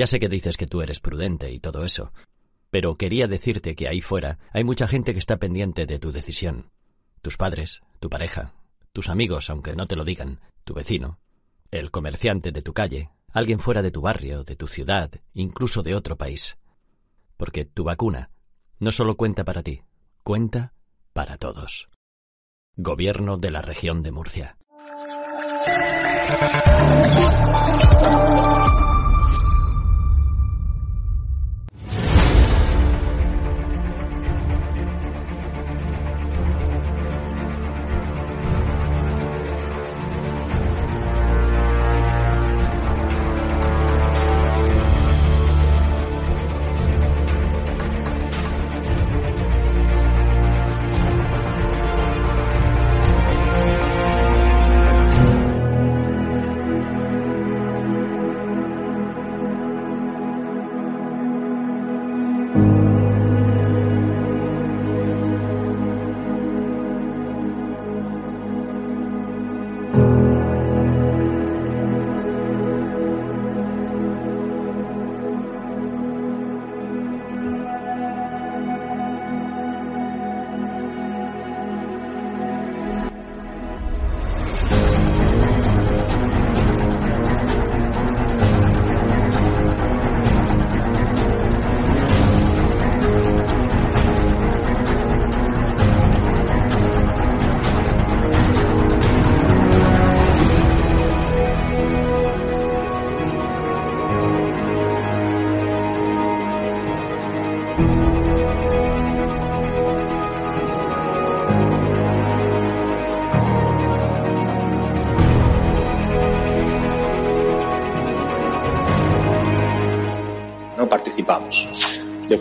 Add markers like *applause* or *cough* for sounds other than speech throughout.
Ya sé que dices que tú eres prudente y todo eso, pero quería decirte que ahí fuera hay mucha gente que está pendiente de tu decisión. Tus padres, tu pareja, tus amigos, aunque no te lo digan, tu vecino, el comerciante de tu calle, alguien fuera de tu barrio, de tu ciudad, incluso de otro país. Porque tu vacuna no solo cuenta para ti, cuenta para todos. Gobierno de la región de Murcia.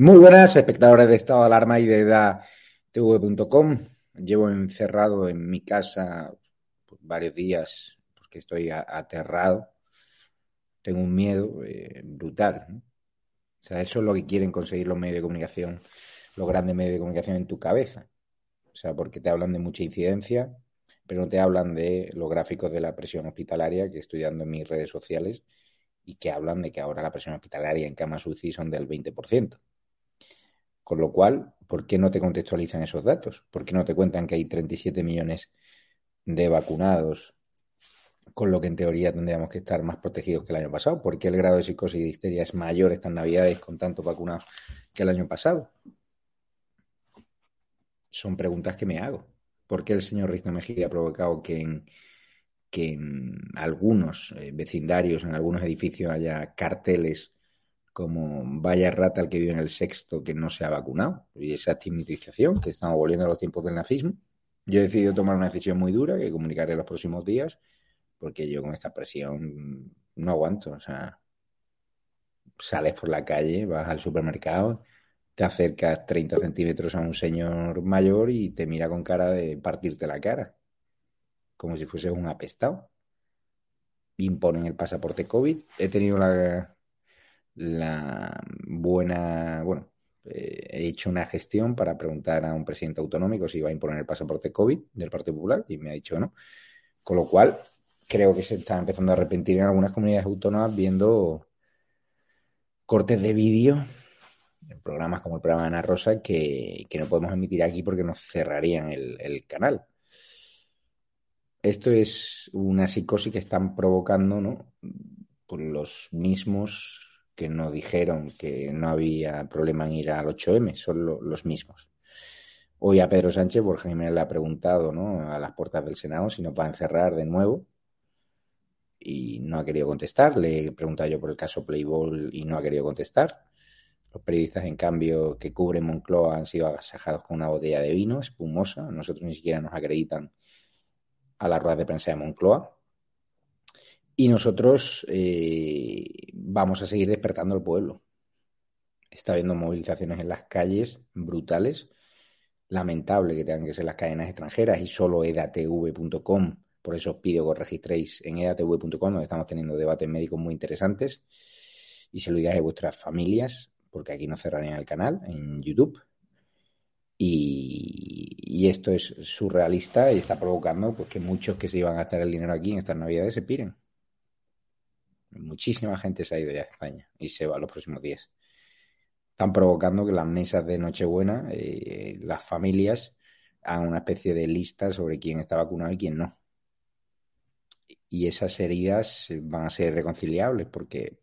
Muy buenas, espectadores de Estado de Alarma y de EDATV.com. Llevo encerrado en mi casa pues, varios días porque estoy aterrado. Tengo un miedo eh, brutal. ¿no? O sea, eso es lo que quieren conseguir los medios de comunicación, los grandes medios de comunicación en tu cabeza. O sea, porque te hablan de mucha incidencia, pero no te hablan de los gráficos de la presión hospitalaria que estoy dando en mis redes sociales y que hablan de que ahora la presión hospitalaria en camas UCI son del 20%. Con lo cual, ¿por qué no te contextualizan esos datos? ¿Por qué no te cuentan que hay 37 millones de vacunados, con lo que en teoría tendríamos que estar más protegidos que el año pasado? ¿Por qué el grado de psicosis y de es mayor estas navidades con tantos vacunados que el año pasado? Son preguntas que me hago. ¿Por qué el señor Rizno Mejía ha provocado que en, que en algunos eh, vecindarios, en algunos edificios haya carteles como vaya rata el que vive en el sexto que no se ha vacunado y esa estigmatización que estamos volviendo a los tiempos del nazismo. Yo he decidido tomar una decisión muy dura que comunicaré los próximos días porque yo con esta presión no aguanto. O sea, sales por la calle, vas al supermercado, te acercas 30 centímetros a un señor mayor y te mira con cara de partirte la cara, como si fuese un apestado. Imponen el pasaporte COVID. He tenido la la buena, bueno, eh, he hecho una gestión para preguntar a un presidente autonómico si iba a imponer el pasaporte COVID del Partido Popular y me ha dicho no. Con lo cual, creo que se está empezando a arrepentir en algunas comunidades autónomas viendo cortes de vídeo en programas como el programa de Ana Rosa que, que no podemos emitir aquí porque nos cerrarían el, el canal. Esto es una psicosis que están provocando, ¿no? Por los mismos que no dijeron que no había problema en ir al 8M, son lo, los mismos. Hoy a Pedro Sánchez, Borja Jiménez le ha preguntado ¿no? a las puertas del Senado si nos va a encerrar de nuevo y no ha querido contestar. Le he preguntado yo por el caso Playboy y no ha querido contestar. Los periodistas, en cambio, que cubren Moncloa han sido agasajados con una botella de vino espumosa. Nosotros ni siquiera nos acreditan a la rueda de prensa de Moncloa. Y nosotros eh, vamos a seguir despertando al pueblo. Está habiendo movilizaciones en las calles brutales. Lamentable que tengan que ser las cadenas extranjeras y solo edatv.com. Por eso os pido que os registréis en edatv.com, donde estamos teniendo debates médicos muy interesantes. Y se lo digáis a vuestras familias, porque aquí no cerrarían el canal en YouTube. Y, esto es surrealista y está provocando pues, que muchos que se iban a gastar el dinero aquí en estas navidades se piren. Muchísima gente se ha ido ya a España y se va los próximos días. Están provocando que las mesas de Nochebuena, eh, las familias, hagan una especie de lista sobre quién está vacunado y quién no. Y esas heridas van a ser reconciliables porque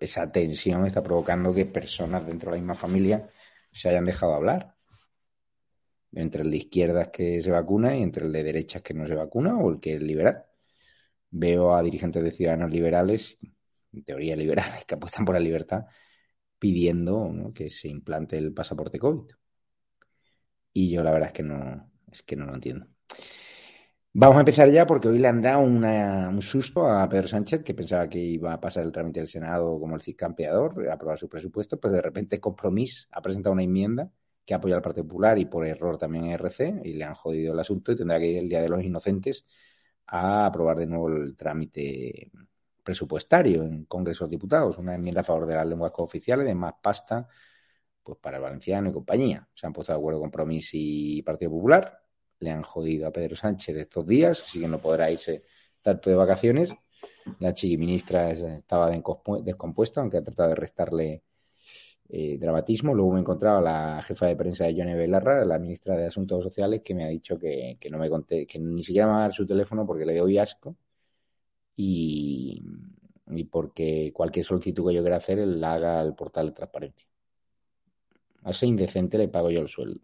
esa tensión está provocando que personas dentro de la misma familia se hayan dejado hablar. Entre el de izquierdas que se vacuna y entre el de derechas que no se vacuna o el que es liberal veo a dirigentes de ciudadanos liberales, en teoría liberales, *laughs* que apuestan por la libertad, pidiendo que se implante el pasaporte COVID. Y yo la verdad es que no, es que no lo entiendo. Vamos a empezar ya porque hoy le han dado un susto a Pedro Sánchez, que pensaba que iba a pasar el trámite del Senado como el CISCampeador, a aprobar su presupuesto, pues de repente Compromís ha presentado una enmienda que apoya al Partido Popular y por error también a RC, y le han jodido el asunto y tendrá que ir el Día de los Inocentes a aprobar de nuevo el trámite presupuestario en Congreso de Diputados, una enmienda a favor de las lenguas cooficiales, de más pasta pues para el valenciano y compañía. Se han puesto de acuerdo Compromiso y Partido Popular, le han jodido a Pedro Sánchez estos días, así que no podrá irse tanto de vacaciones. La chiquiministra estaba descompuesta, aunque ha tratado de restarle eh, dramatismo. Luego me encontraba la jefa de prensa de Yone Belarra, la ministra de Asuntos Sociales, que me ha dicho que, que no me conté, que ni siquiera me va a dar su teléfono porque le doy asco y, y porque cualquier solicitud que yo quiera hacer la haga al portal de transparencia. A ese indecente le pago yo el sueldo.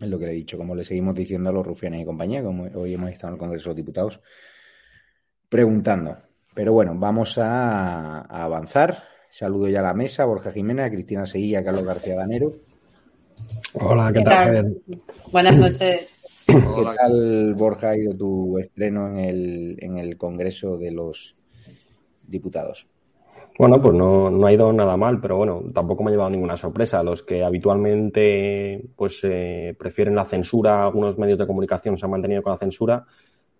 Es lo que le he dicho, como le seguimos diciendo a los rufianes y compañía, como hoy hemos estado en el Congreso de Diputados preguntando. Pero bueno, vamos a, a avanzar. Saludo ya a la mesa, Borja Jiménez, Cristina Seguilla, Carlos García Danero. Hola, ¿qué, ¿Qué tal? tal? Buenas noches. ¿Qué tal, Borja, ha ido tu estreno en el, en el Congreso de los Diputados? Bueno, pues no, no ha ido nada mal, pero bueno, tampoco me ha llevado ninguna sorpresa. Los que habitualmente pues eh, prefieren la censura, algunos medios de comunicación se han mantenido con la censura.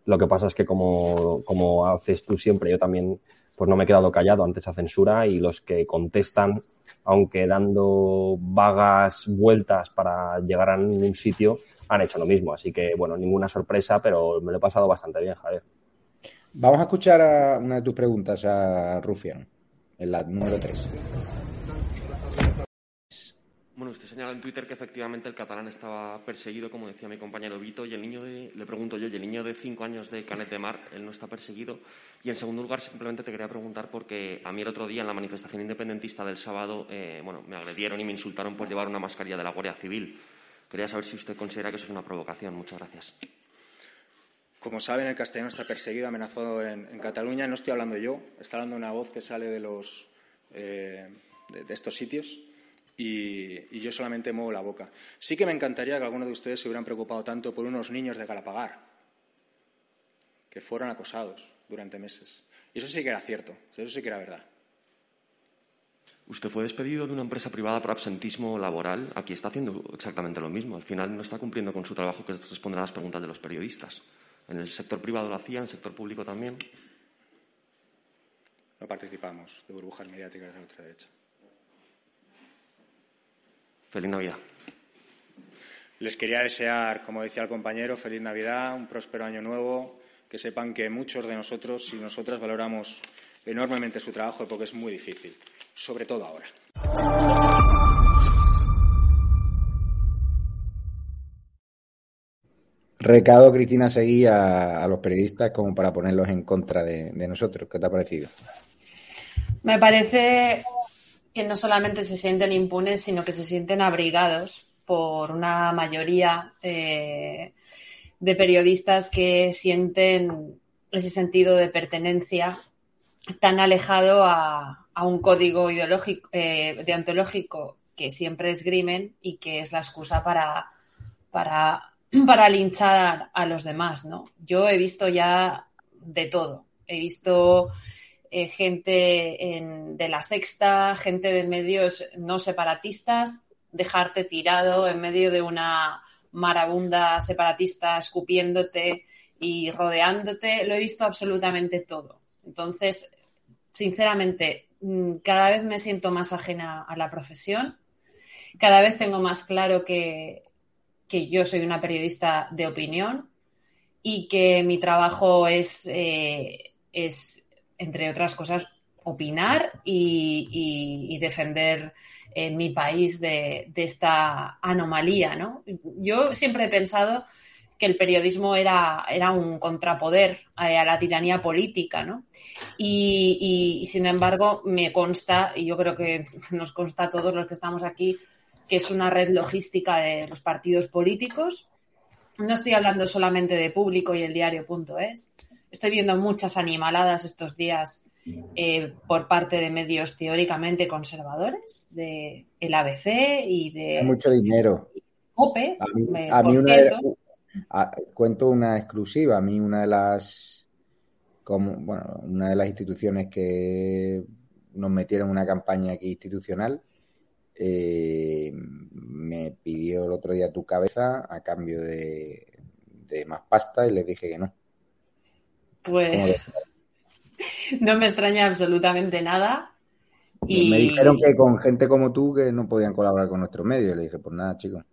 Lo que pasa es que como, como haces tú siempre, yo también pues no me he quedado callado ante esa censura y los que contestan, aunque dando vagas vueltas para llegar a ningún sitio, han hecho lo mismo. Así que, bueno, ninguna sorpresa, pero me lo he pasado bastante bien, Javier. Vamos a escuchar a una de tus preguntas a Rufián en la número 3. Bueno, usted señala en Twitter que efectivamente el catalán estaba perseguido, como decía mi compañero Vito, y el niño de, le pregunto yo, y el niño de cinco años de Canet de Mar, él no está perseguido. Y en segundo lugar, simplemente te quería preguntar porque a mí el otro día en la manifestación independentista del sábado, eh, bueno, me agredieron y me insultaron por llevar una mascarilla de la Guardia Civil. Quería saber si usted considera que eso es una provocación. Muchas gracias. Como saben, el castellano está perseguido, amenazado en, Cataluña. No estoy hablando yo, está hablando una voz que sale de, los, eh, de, estos sitios y, yo solamente muevo la boca. Sí que me encantaría que algunos de ustedes se hubieran preocupado tanto por unos niños de Galapagar que fueron acosados durante meses. Y eso sí que era cierto, eso sí que era verdad. Usted fue despedido de una empresa privada por absentismo laboral. Aquí está haciendo exactamente lo mismo. Al final no está cumpliendo con su trabajo, que es responder a las preguntas de los periodistas. En el sector privado lo hacía, en el sector público también. No participamos de burbujas mediáticas de la ultraderecha. Feliz Navidad. Les quería desear, como decía el compañero, feliz Navidad, un próspero año nuevo, que sepan que muchos de nosotros y nosotras valoramos enormemente su trabajo porque es muy difícil, sobre todo ahora. Recado, Cristina, seguí a, los periodistas como para ponerlos en contra de, nosotros. ¿Qué te ha parecido? Me parece que no solamente se sienten impunes, sino que se sienten abrigados por una mayoría eh, de periodistas que sienten ese sentido de pertenencia tan alejado a, un código ideológico, eh, deontológico que siempre esgrimen y que es la excusa para, para para linchar a, los demás, ¿no? Yo he visto ya de todo. He visto eh, gente de la sexta, gente de medios no separatistas, dejarte tirado en medio de una marabunda separatista escupiéndote y rodeándote. Lo he visto absolutamente todo. Entonces, sinceramente, mm, cada vez me siento más ajena a la profesión. Cada vez tengo más claro que que yo soy una periodista de opinión y que mi trabajo es, eh, es entre otras cosas, opinar y, defender eh, mi país de, esta anomalía. ¿no? Yo siempre he pensado que el periodismo era, un contrapoder a, la tiranía política, ¿no? Y, y, sin embargo, me consta, y yo creo que nos consta a todos los que estamos aquí, que es una red logística de los partidos políticos. No estoy hablando solamente de público y el diario.es. Estoy viendo muchas animaladas estos días eh, por parte de medios teóricamente conservadores, de el ABC y de... mucho dinero. OPE, a mí, una cuento una exclusiva. A mí una de las... Como, bueno, una de las instituciones que nos metieron en una campaña aquí institucional eh, me pidió el otro día tu cabeza a cambio de, más pasta y le dije que no. Pues *laughs* no me extraña absolutamente nada. Y... Me dijeron que con gente como tú que no podían colaborar con nuestros medios. Le dije, pues nada, chicos.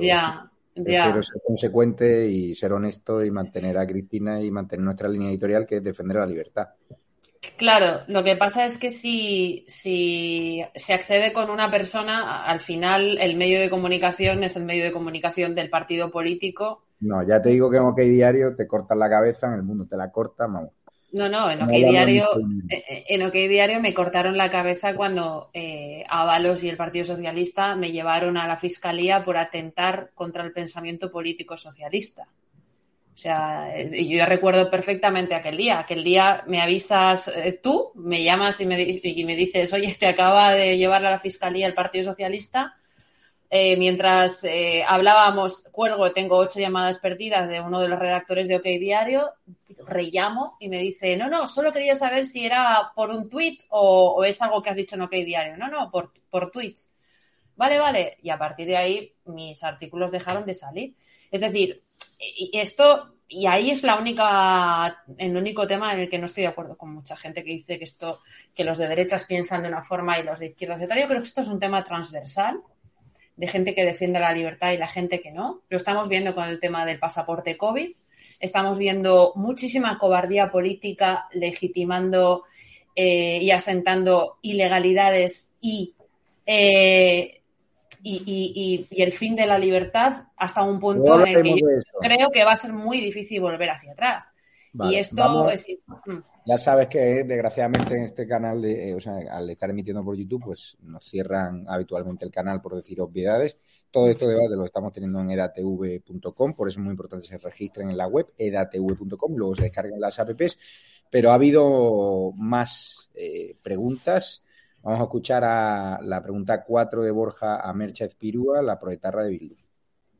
ya, ya. Quiero ser consecuente y ser honesto y mantener a Cristina y mantener nuestra línea editorial que es defender la libertad. Claro, lo que pasa es que si, si se accede con una persona, al final el medio de comunicación es el medio de comunicación del partido político. No, ya te digo que en OK Diario te cortan la cabeza, en el mundo te la cortan, vamos. No, no, en OK, Diario, eh, eh, en OK Diario me cortaron la cabeza cuando eh, Avalos y el Partido Socialista me llevaron a la Fiscalía por atentar contra el pensamiento político socialista. O sea, yo ya recuerdo perfectamente aquel día. Aquel día me avisas eh, tú, me llamas y me, y me dices, oye, te acaba de llevar a la fiscalía el Partido Socialista eh, mientras eh, hablábamos, cuelgo, tengo ocho llamadas perdidas de uno de los redactores de OK Diario, rellamo y me dice, no, no, solo quería saber si era por un tweet o, es algo que has dicho en OK Diario. No, no, por, por tweets. Vale, vale. Y a partir de ahí mis artículos dejaron de salir. Es decir, esto, y ahí es la única, el único tema en el que no estoy de acuerdo con mucha gente que dice que esto, que los de derechas piensan de una forma y los de izquierdas de otra. Yo creo que esto es un tema transversal de gente que defiende la libertad y la gente que no. Lo estamos viendo con el tema del pasaporte COVID. Estamos viendo muchísima cobardía política legitimando eh, y asentando ilegalidades y, eh, y, el fin de la libertad hasta un punto en el que yo creo que va a ser muy difícil volver hacia atrás. Y esto es... Mm. Ya sabes que desgraciadamente en este canal, de, eh, o sea, al estar emitiendo por YouTube, pues nos cierran habitualmente el canal por decir obviedades. Todo esto debate lo estamos teniendo en edatv.com, por eso es muy importante que se registren en la web edatv.com, luego se descarguen las apps. Pero ha habido más eh, preguntas. Vamos a escuchar a la pregunta 4 de Borja a Mercha Espirúa, la proetarra de Bildu.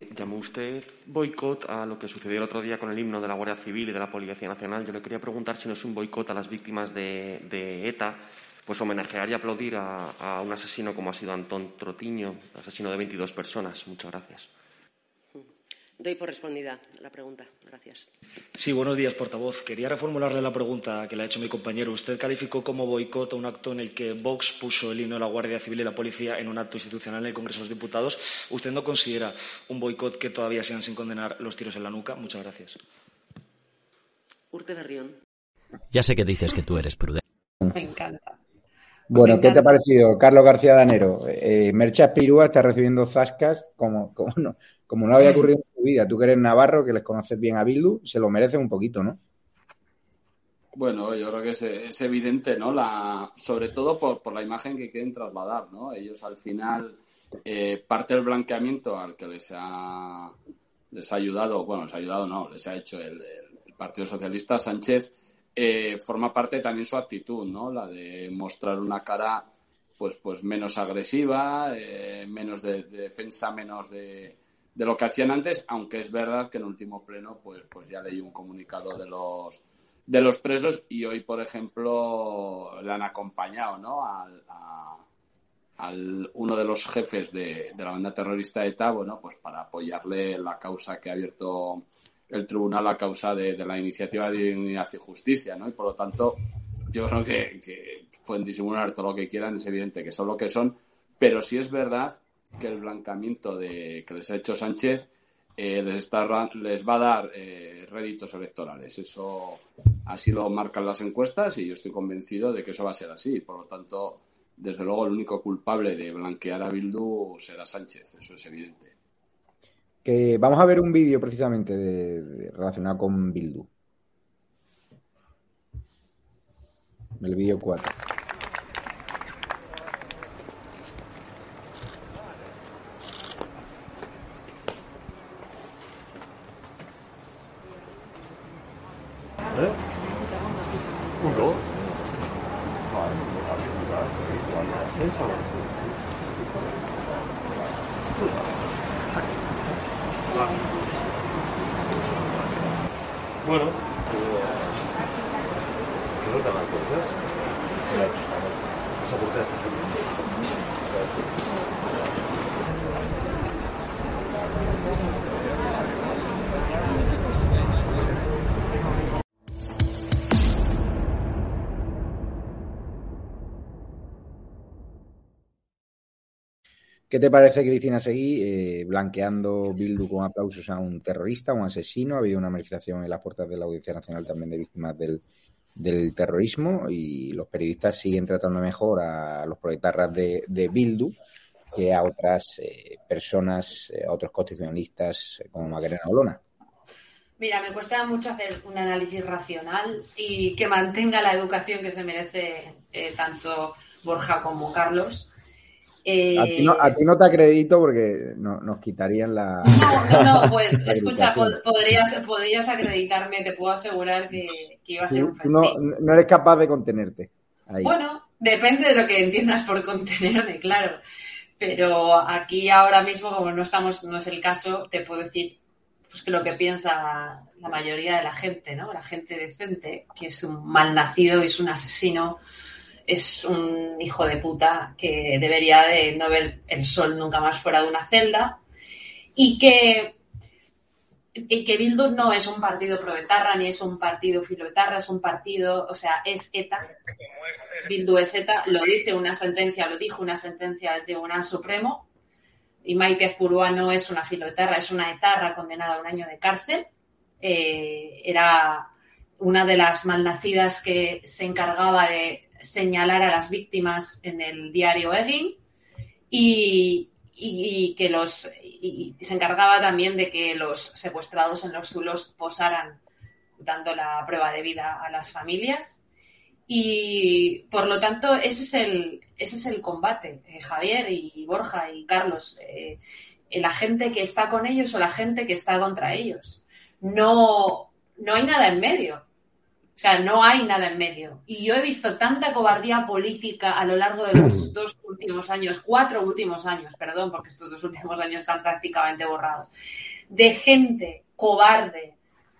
Llamó usted boicot a lo que sucedió el otro día con el himno de la Guardia Civil y de la Policía Nacional. Yo le quería preguntar si no es un boicot a las víctimas de, ETA, pues homenajear y aplaudir a, un asesino como ha sido Antón Trotiño, asesino de 22 personas. Muchas gracias. Doy por respondida la pregunta. Gracias. Sí, buenos días, portavoz. Quería reformularle la pregunta que le ha hecho mi compañero. Usted calificó como boicot un acto en el que Vox puso el himno de la Guardia Civil y la Policía en un acto institucional en el Congreso de los Diputados. ¿Usted no considera un boicot que todavía sean sin condenar los tiros en la nuca? Muchas gracias. Urte Berrión. Ya sé que dices que tú eres prudente. Me encanta. Bueno, ¿qué te ha parecido, Carlos García Danero? Eh, Mercha Pirúa está recibiendo zascas como, como no, como no había ocurrido en su vida, tú que eres navarro, que les conoces bien a Bildu, se lo merece un poquito, ¿no? Bueno, yo creo que es, evidente, ¿no? La, sobre todo por, la imagen que quieren trasladar, ¿no? Ellos al final, eh, parte del blanqueamiento al que les ha, les ha ayudado, bueno, les ha ayudado, no, les ha hecho el, Partido Socialista, Sánchez, eh, forma parte también su actitud, ¿no? La de mostrar una cara, pues, pues menos agresiva, eh, menos de defensa, menos de de lo que hacían antes, aunque es verdad que en último pleno pues, pues ya leí un comunicado de los de los presos y hoy, por ejemplo, le han acompañado ¿no? al, al uno de los jefes de, la banda terrorista ETA, bueno, pues para apoyarle la causa que ha abierto el tribunal, la causa de, la iniciativa de dignidad y justicia, ¿no? Y por lo tanto, yo creo que, que pueden disimular todo lo que quieran, es evidente que son lo que son, pero sí es verdad que el blancamiento de, que les ha hecho Sánchez eh, les, está, les va a dar eh, réditos electorales. Eso así lo marcan las encuestas y yo estoy convencido de que eso va a ser así. Por lo tanto, desde luego, el único culpable de blanquear a Bildu será Sánchez. Eso es evidente. Vamos a ver un vídeo precisamente relacionado con Bildu. El vídeo 4. Què no t'agrada coses? S'ha portat. Gràcies. ¿Qué te parece, Cristina Seguí, eh, blanqueando Bildu con aplausos a un terrorista, un asesino? Ha habido una manifestación en las puertas de la Audiencia Nacional también de víctimas del, terrorismo y los periodistas siguen tratando mejor a los proletarras de, Bildu que a otras eh, personas, eh, a otros constitucionalistas como Macarena Olona. Mira, me cuesta mucho hacer un análisis racional y que mantenga la educación que se merece tanto Borja como Carlos a, ti no, a, ti no, te acredito porque no, nos quitarían la. No, no, no pues *laughs* escucha, podrías, podrías acreditarme, te puedo asegurar que, iba a ser un festín. No, no eres capaz de contenerte. Bueno, depende de lo que entiendas por contenerme, claro. Pero aquí ahora mismo, como no estamos, no es el caso, te puedo decir pues que lo que piensa la mayoría de la gente, ¿no? La gente decente, que es un malnacido, es un asesino, es un hijo de puta que debería de no ver el sol nunca más fuera de una celda y que y que Bildu no es un partido proetarra ni es un partido filoetarra, es un partido, o sea, es ETA. Bildu es ETA, lo dice una sentencia, lo dijo una sentencia del Tribunal Supremo. Y Maite Azpurúa no es una filoetarra, es una etarra condenada a un año de cárcel. Eh, era una de las malnacidas que se encargaba de señalar a las víctimas en el diario Egin y, que los y se encargaba también de que los secuestrados en los zulos posaran dando la prueba de vida a las familias. Y por lo tanto ese es el ese es el combate eh, Javier y Borja y Carlos eh, la gente que está con ellos o la gente que está contra ellos. No no hay nada en medio o sea, no hay nada en medio. Y yo he visto tanta cobardía política a lo largo de los *clears throat* dos últimos años, cuatro últimos años, perdón, porque estos dos últimos años están prácticamente borrados, de gente cobarde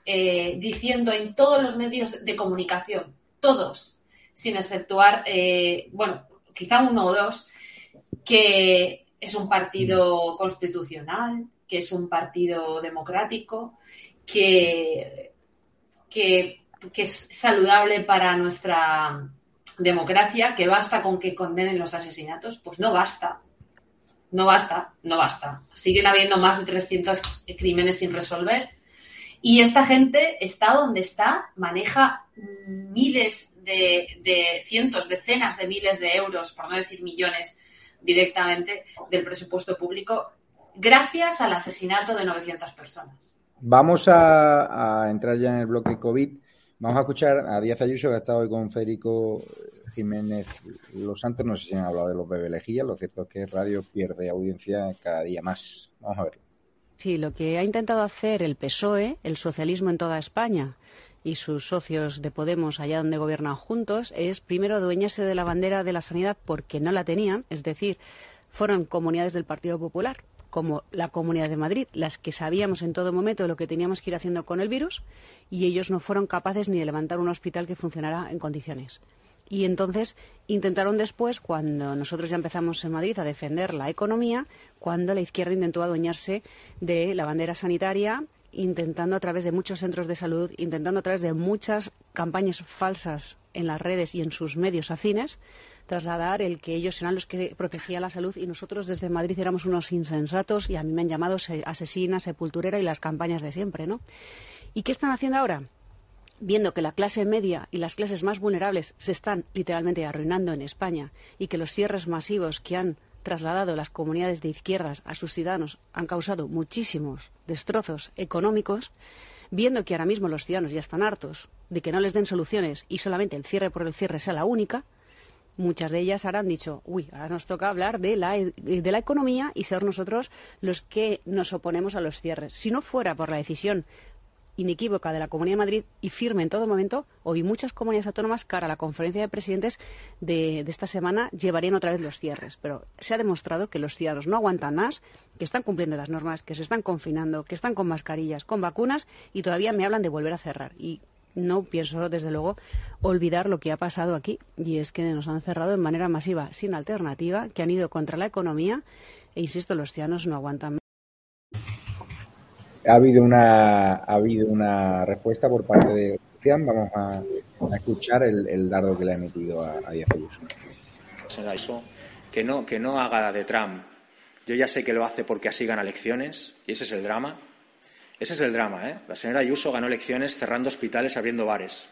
eh, diciendo en todos los medios de comunicación, todos, sin exceptuar, eh, bueno, quizá uno o dos, que es un partido constitucional, que es un partido democrático, que, que que es saludable para nuestra democracia, que basta con que condenen los asesinatos, pues no basta. No basta, no basta. Siguen habiendo más de 300 crímenes sin resolver. Y esta gente está donde está, maneja miles de, cientos, decenas de miles de euros, por no decir millones, directamente del presupuesto público, gracias al asesinato de 900 personas. Vamos a entrar ya en el bloque COVID. Vamos a escuchar a Díaz Ayuso, que ha estado hoy con Federico Jiménez Los Santos. No sé si han hablado de los bebelejillas. Lo cierto es que Radio pierde audiencia cada día más. Vamos a verlo. Sí, lo que ha intentado hacer el PSOE, el socialismo en toda España y sus socios de Podemos allá donde gobiernan juntos, es primero adueñarse de la bandera de la sanidad porque no la tenían, es decir, fueron comunidades del Partido Popular como la Comunidad de Madrid, las que sabíamos en todo momento lo que teníamos que ir haciendo con el virus y ellos no fueron capaces ni de levantar un hospital que funcionara en condiciones. Y entonces intentaron después, cuando nosotros ya empezamos en Madrid a defender la economía, cuando la izquierda intentó adueñarse de la bandera sanitaria, intentando a través de muchos centros de salud, intentando a través de muchas campañas falsas en las redes y en sus medios afines, trasladar el que ellos eran los que protegían la salud y nosotros desde Madrid éramos unos insensatos y a mí me han llamado asesina, sepulturera y las campañas de siempre, ¿no? ¿Y qué están haciendo ahora? viendo que la clase media y las clases más vulnerables se están literalmente arruinando en España y que los cierres masivos que han trasladado las comunidades de izquierdas a sus ciudadanos han causado muchísimos destrozos económicos, viendo que ahora mismo los ciudadanos ya están hartos de que no les den soluciones y solamente el cierre por el cierre sea la única, muchas de ellas ahora dicho, uy, ahora nos toca hablar de la, de la economía y ser nosotros los que nos oponemos a los cierres. Si no fuera por la decisión inequívoca de la Comunidad de Madrid y firme en todo momento, hoy muchas comunidades autónomas, cara a la conferencia de presidentes de, de, esta semana, llevarían otra vez los cierres. Pero se ha demostrado que los ciudadanos no aguantan más, que están cumpliendo las normas, que se están confinando, que están con mascarillas, con vacunas y todavía me hablan de volver a cerrar. Y no pienso, desde luego, olvidar lo que ha pasado aquí. Y es que nos han cerrado de manera masiva, sin alternativa, que han ido contra la economía. E insisto, los ciudadanos no aguantan. Ha habido una, ha habido una respuesta por parte de Cian. Vamos a, a escuchar el, el, dardo que le ha emitido a, a Díaz Ayuso. Que no, que no haga de Trump. Yo ya sé que lo hace porque así gana elecciones, y ese es el drama ese es el drama, ¿eh? La señora Ayuso ganó elecciones cerrando hospitales, abriendo bares.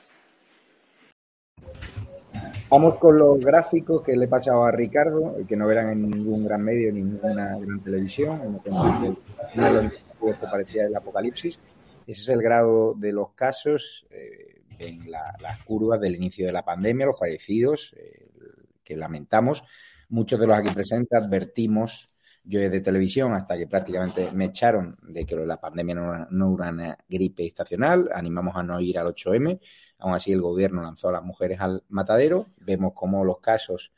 Vamos con los gráficos que le he pasado a Ricardo, que no verán en ningún gran medio, ni ninguna gran televisión. Parecía el apocalipsis. Ese es el grado de los casos eh, en la, las curvas del inicio de la pandemia, los fallecidos, eh, que lamentamos. Muchos de los aquí presentes advertimos yo de televisión hasta que prácticamente me echaron de que la pandemia no era, no era una gripe estacional, animamos a no ir al 8M, aún así el gobierno lanzó a las mujeres al matadero, vemos cómo los casos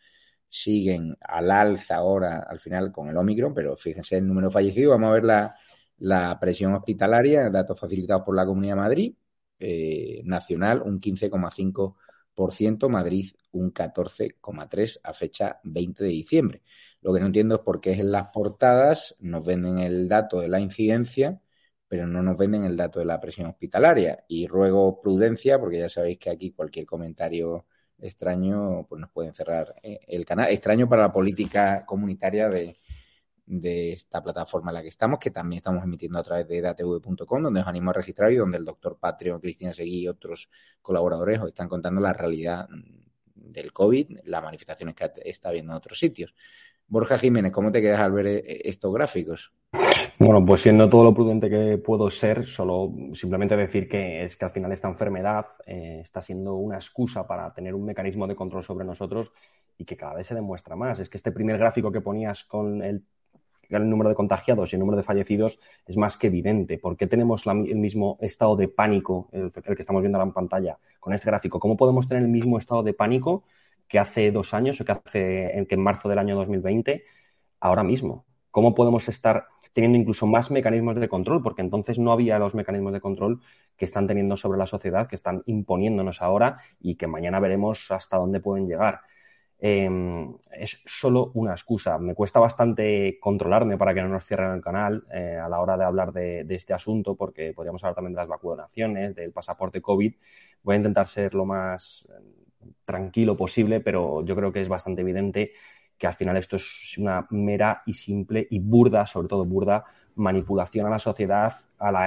siguen al alza ahora, al final, con el Omicron, pero fíjense el número fallecido. Vamos a ver la, la presión hospitalaria, datos facilitados por la Comunidad de Madrid, eh, nacional un 15,5%, Madrid un 14,3% a fecha 20 de diciembre. Lo que no entiendo es por qué en las portadas nos venden el dato de la incidencia, pero no nos venden el dato de la presión hospitalaria. Y ruego prudencia, porque ya sabéis que aquí cualquier comentario extraño pues nos pueden cerrar eh, el canal. Extraño para la política comunitaria de, de esta plataforma en la que estamos, que también estamos emitiendo a través de datv.com, donde os animo a registrar y donde el doctor Patrio, Cristina Seguí y otros colaboradores os están contando la realidad del COVID, las manifestaciones que está habiendo en otros sitios. Borja Jiménez, ¿cómo te quedas al ver eh, estos gráficos? Bueno, pues siendo todo lo prudente que puedo ser, solo simplemente decir que es que al final esta enfermedad eh, está siendo una excusa para tener un mecanismo de control sobre nosotros y que cada vez se demuestra más. Es que este primer gráfico que ponías con el el número de contagiados y el número de fallecidos es más que evidente. ¿Por qué tenemos el mismo estado de pánico, el, que estamos viendo en pantalla, con este gráfico? ¿Cómo podemos tener el mismo estado de pánico que hace dos años o que hace que en marzo del año 2020 ahora mismo? ¿Cómo podemos estar teniendo incluso más mecanismos de control? Porque entonces no había los mecanismos de control que están teniendo sobre la sociedad, que están imponiéndonos ahora y que mañana veremos hasta dónde pueden llegar. Em, es solo una excusa. Me cuesta bastante controlarme para que no nos cierren el canal eh, a la hora de hablar de, este asunto, porque podríamos hablar también de las vacunaciones, del pasaporte COVID. Voy a intentar ser lo más eh, tranquilo posible, pero yo creo que es bastante evidente que al final esto es una mera y simple y burda, sobre todo burda, manipulación a la sociedad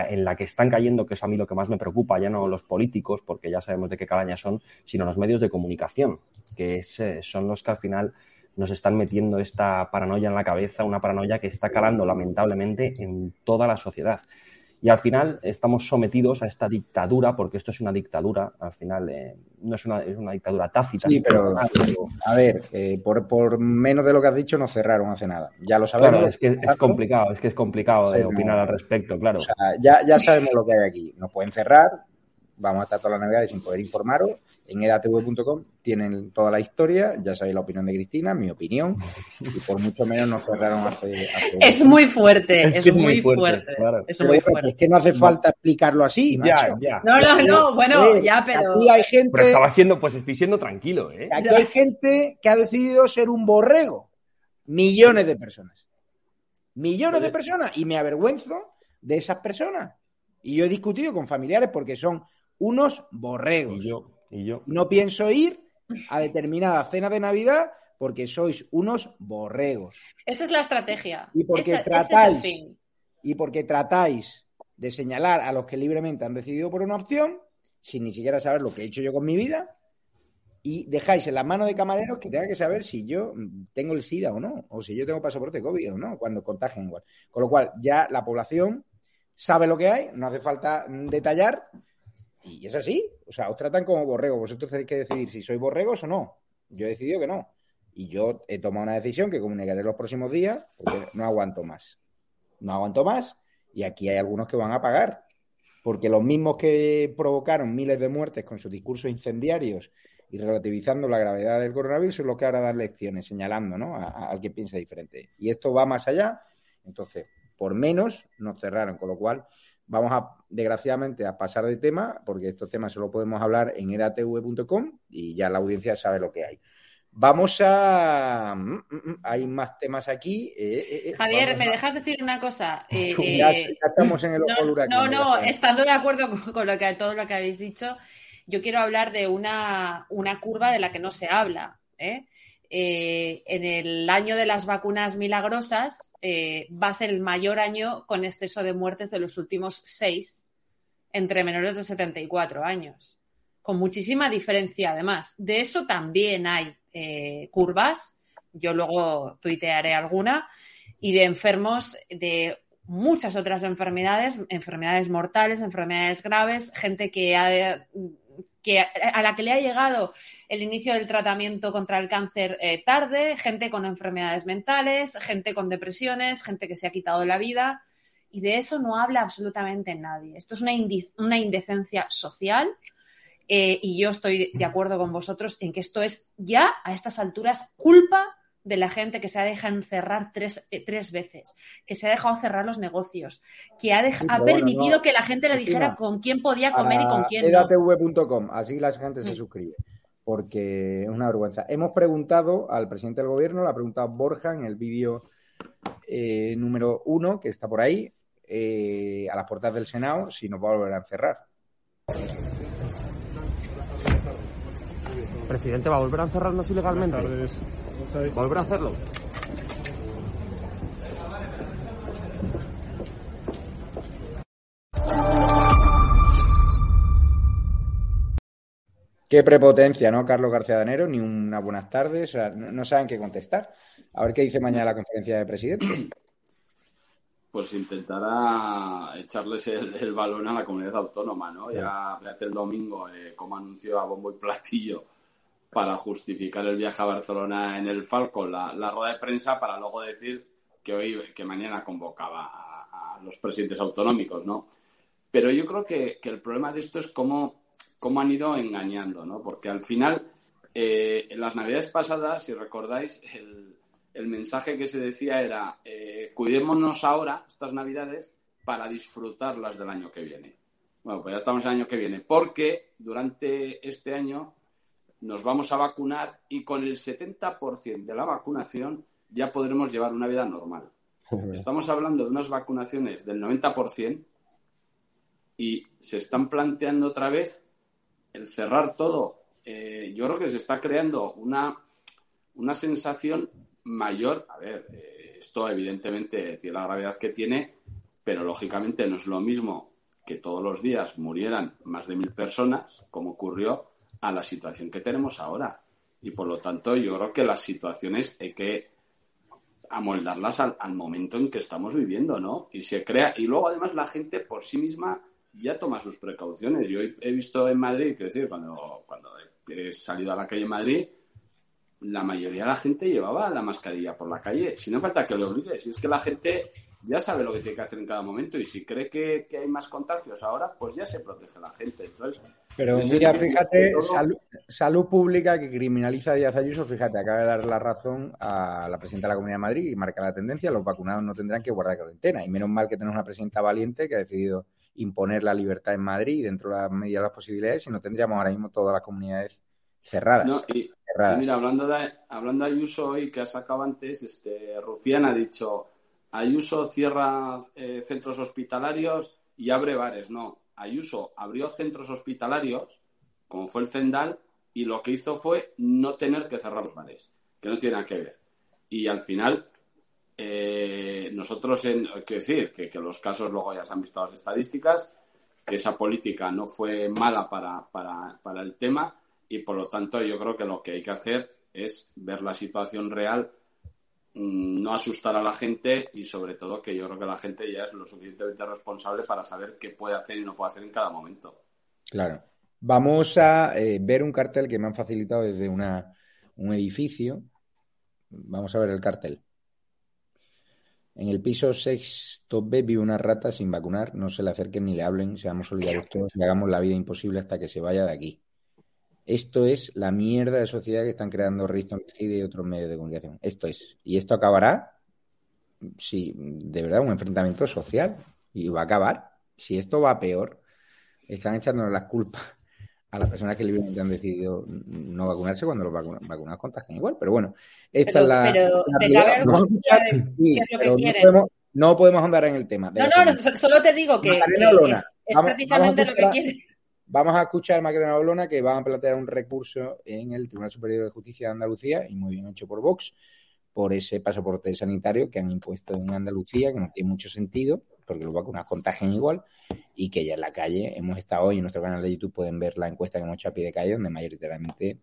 en la que están cayendo, que es a mí lo que más me preocupa, ya no los políticos, porque ya sabemos de qué calaña son, sino los medios de comunicación, que eh, son los que al final nos están metiendo esta paranoia en la cabeza, una paranoia que está calando lamentablemente en toda la sociedad. Y al final estamos sometidos a esta dictadura, porque esto es una dictadura, al final eh, no es una, es una, dictadura tácita. Sí, pero a ver, eh, por, por, menos de lo que has dicho, nos cerraron hace nada. Ya lo sabemos. Claro, es que es complicado, es que es complicado de opinar al respecto, claro. O sea, ya, ya sabemos lo que hay aquí. Nos pueden cerrar, vamos a estar toda la Navidad sin poder informaros en edatv.com tienen toda la historia, ya sabéis la opinión de Cristina, mi opinión, y por mucho menos nos cerraron hace... es muy fuerte, es, muy fuerte. Es, que no hace falta explicarlo así, ya, ya. No, no, no, bueno, ya, pero... Aquí hay gente... Pero estaba siendo, pues estoy siendo tranquilo, ¿eh? Aquí hay gente que ha decidido ser un borrego. Millones de personas. Millones de personas. Y me avergüenzo de esas personas. Y yo he discutido con familiares porque son unos borregos. Y yo, y yo. No pienso ir a determinada cena de Navidad porque sois unos borregos. Esa es la estrategia. Y porque tratáis, y porque tratáis de señalar a los que libremente han decidido por una opción, sin ni siquiera saber lo que he hecho yo con mi vida, y dejáis en las manos de camareros que tengan que saber si yo tengo el SIDA o no, o si yo tengo pasaporte COVID o no, cuando contagien igual. Con lo cual, ya la población sabe lo que hay, no hace falta detallar, y es así. O sea, os tratan como borregos. Vosotros tenéis que decidir si sois borregos o no. Yo he decidido que no. Y yo he tomado una decisión que comunicaré los próximos días porque no aguanto más. No aguanto más. Y aquí hay algunos que van a pagar. Porque los mismos que provocaron miles de muertes con sus discursos incendiarios y relativizando la gravedad del coronavirus son los que ahora dan lecciones, señalando ¿no? a, al que piensa diferente. Y esto va más allá. Entonces, por menos nos cerraron. Con lo cual, vamos a, desgraciadamente, a pasar de tema, porque estos temas solo podemos hablar en edatv.com y ya la audiencia sabe lo que hay. Vamos a. Mm, mm, mm, hay más temas aquí. Eh, eh, eh, Javier, ¿me dejas decir una cosa? ya, estamos en el ojo no, No, no, estando de acuerdo con, lo que, todo lo que habéis dicho, yo quiero hablar de una, una curva de la que no se habla. ¿eh? Eh, en el año de las vacunas milagrosas eh, va a ser el mayor año con exceso de muertes de los últimos seis entre menores de 74 años, con muchísima diferencia además. De eso también hay eh, curvas, yo luego tuitearé alguna, y de enfermos de muchas otras enfermedades, enfermedades mortales, enfermedades graves, gente que ha que, a la que le ha llegado el inicio del tratamiento contra el cáncer eh, tarde, gente con enfermedades mentales, gente con depresiones, gente que se ha quitado la vida. Y de eso no habla absolutamente nadie. Esto es una, una indecencia social eh, y yo estoy de acuerdo con vosotros en que esto es ya a estas alturas culpa de la gente que se ha dejado encerrar tres, eh, tres veces, que se ha dejado cerrar los negocios, que ha, ha permitido que la gente le dijera con quién podía comer y con quién edatv.com, así la gente se mm. suscribe, porque es una vergüenza. Hemos preguntado al presidente del gobierno, la ha preguntado Borja en el vídeo eh, número uno, que está por ahí, eh, a las puertas del Senado, si nos va a volver a encerrar. Presidente, ¿va a volver a encerrarnos ilegalmente? ¿Volver a hacerlo? Qué prepotencia, ¿no, Carlos García Danero? Ni unas buenas tardes, no, saben qué contestar. A ver qué dice mañana la conferencia de presidentes. Pues intentará echarles el, balón a la comunidad autónoma, ¿no? Ya, fíjate el domingo, eh, como anunció a bombo y platillo para justificar el viaje a Barcelona en el Falcon, la, la rueda de prensa, para luego decir que hoy, que mañana convocaba a, los presidentes autonómicos, ¿no? Pero yo creo que, el problema de esto es cómo, cómo, han ido engañando, ¿no? Porque al final, eh, en las navidades pasadas, si recordáis, el, el mensaje que se decía era eh, cuidémonos ahora, estas navidades, para disfrutarlas del año que viene. Bueno, pues ya estamos el año que viene, porque durante este año nos vamos a vacunar y con el 70% de la vacunación ya podremos llevar una vida normal. *laughs* Estamos hablando de unas vacunaciones del 90% y se están planteando otra vez el cerrar todo. Eh, yo creo que se está creando una, una sensación mayor. A ver, eh, esto evidentemente tiene la gravedad que tiene, pero lógicamente no es lo mismo que todos los días murieran más de mil personas, como ocurrió a la situación que tenemos ahora. Y por lo tanto, yo creo que las situaciones hay que amoldarlas al, momento en que estamos viviendo, ¿no? Y se crea. Y luego, además, la gente por sí misma ya toma sus precauciones. Yo he visto en Madrid, quiero decir, cuando, cuando he salido a la calle Madrid, la mayoría de la gente llevaba la mascarilla por la calle. Si no falta que lo obligues. Si es que la gente ya sabe lo que tiene que hacer en cada momento y si cree que, hay más contagios ahora, pues ya se protege la gente. Entonces, Pero mira, fíjate, salud, pública que criminaliza a Díaz Ayuso, fíjate, acaba de dar la razón a la presidenta de la Comunidad de Madrid y marca la tendencia, los vacunados no tendrán que guardar cuarentena. Y menos mal que tenemos una presidenta valiente que ha decidido imponer la libertad en Madrid dentro de las medidas de las posibilidades y no tendríamos ahora mismo todas las comunidades cerradas. y, mira, hablando de, hablando de Ayuso hoy que ha sacado antes, este Rufián ha dicho Ayuso cierra eh, centros hospitalarios y abre bares. No, Ayuso abrió centros hospitalarios, como fue el Zendal, y lo que hizo fue no tener que cerrar los bares, que no tiene nada que ver. Y al final, eh, nosotros, en, quiero decir, que, los casos luego ya se han visto las estadísticas, que esa política no fue mala para, para, para el tema y por lo tanto yo creo que lo que hay que hacer es ver la situación real no asustar a la gente y sobre todo que yo creo que la gente ya es lo suficientemente responsable para saber qué puede hacer y no puede hacer en cada momento. Claro. Vamos a eh, ver un cartel que me han facilitado desde una, un edificio. Vamos a ver el cartel. En el piso sexto B vive una rata sin vacunar. No se le acerquen ni le hablen. Seamos solidarios todos y hagamos la vida imposible hasta que se vaya de aquí. Esto es la mierda de sociedad que están creando Riston y otros medios de comunicación. Esto es. Y esto acabará, si de verdad, un enfrentamiento social. Y va a acabar. Si esto va peor, están echándonos las culpas a las personas que libremente han decidido no vacunarse cuando los vacunados contagian igual. Pero bueno, esta es la. Pero te cabe no, qué es lo que quieren. No podemos, andar en el tema. No, no, solo te digo que, es, precisamente lo que quieren. Vamos a escuchar a Macarena Olona que van a plantear un recurso en el Tribunal Superior de Justicia de Andalucía, y muy bien hecho por Vox, por ese pasaporte sanitario que han impuesto en Andalucía, que no tiene mucho sentido, porque los vacunas contagian igual, y que ya en la calle hemos estado hoy en nuestro canal de YouTube, pueden ver la encuesta que hemos hecho a pie de calle, donde mayoritariamente